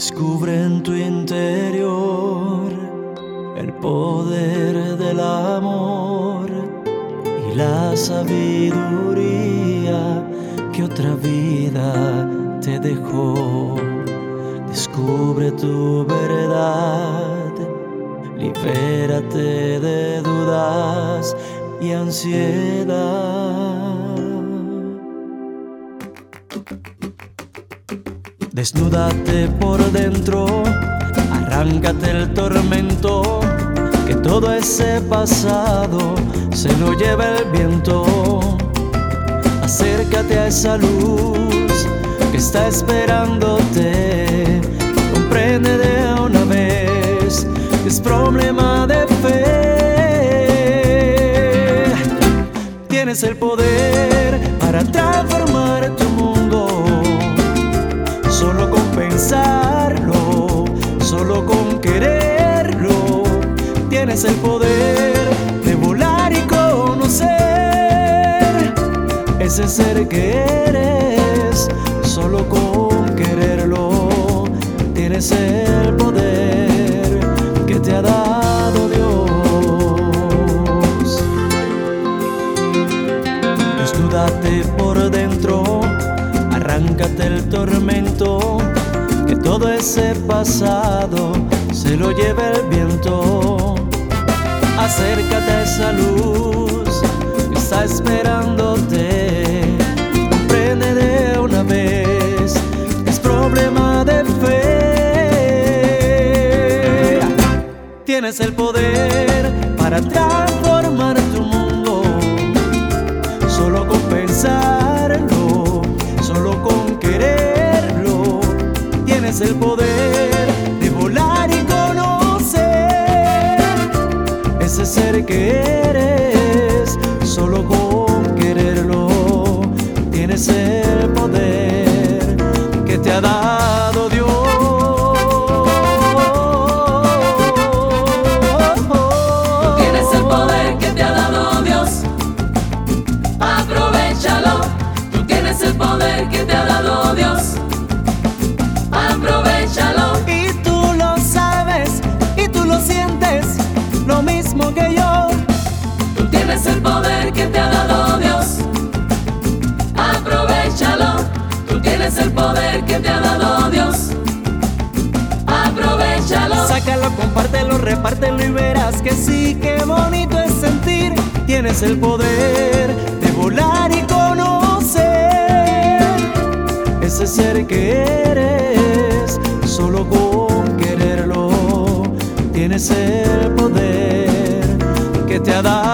Descubre en tu interior el poder del amor y la sabiduría que otra vida te dejó. Descubre tu verdad, libérate de dudas y ansiedad. Desnúdate por dentro, arráncate el tormento, que todo ese pasado se lo lleva el viento. Acércate a esa luz que está esperándote, comprende de una vez que es problema de fe. Tienes el poder tienes el poder de volar y conocer ese ser que eres, solo con quererlo, tienes el poder que te ha dado Dios. Desnúdate por dentro arráncate el tormento, que todo ese pasado se lo lleve el viento. Acércate a esa luz que está esperándote, comprende de una vez, es problema de fe. Tienes el poder para transformar tu mundo, solo con pensarlo solo con quererlo tienes el poder que eres. Solo con quererlo tienes el poder que te ha dado Dios. Tienes el poder que te ha dado Dios. Aprovechalo. Tú tienes el poder que te ha dado Dios. Sácalo, compártelo, repártelo y verás que sí, qué bonito es sentir. Tienes el poder de volar y conocer ese ser que eres. Solo con quererlo, tienes el poder que te ha dado.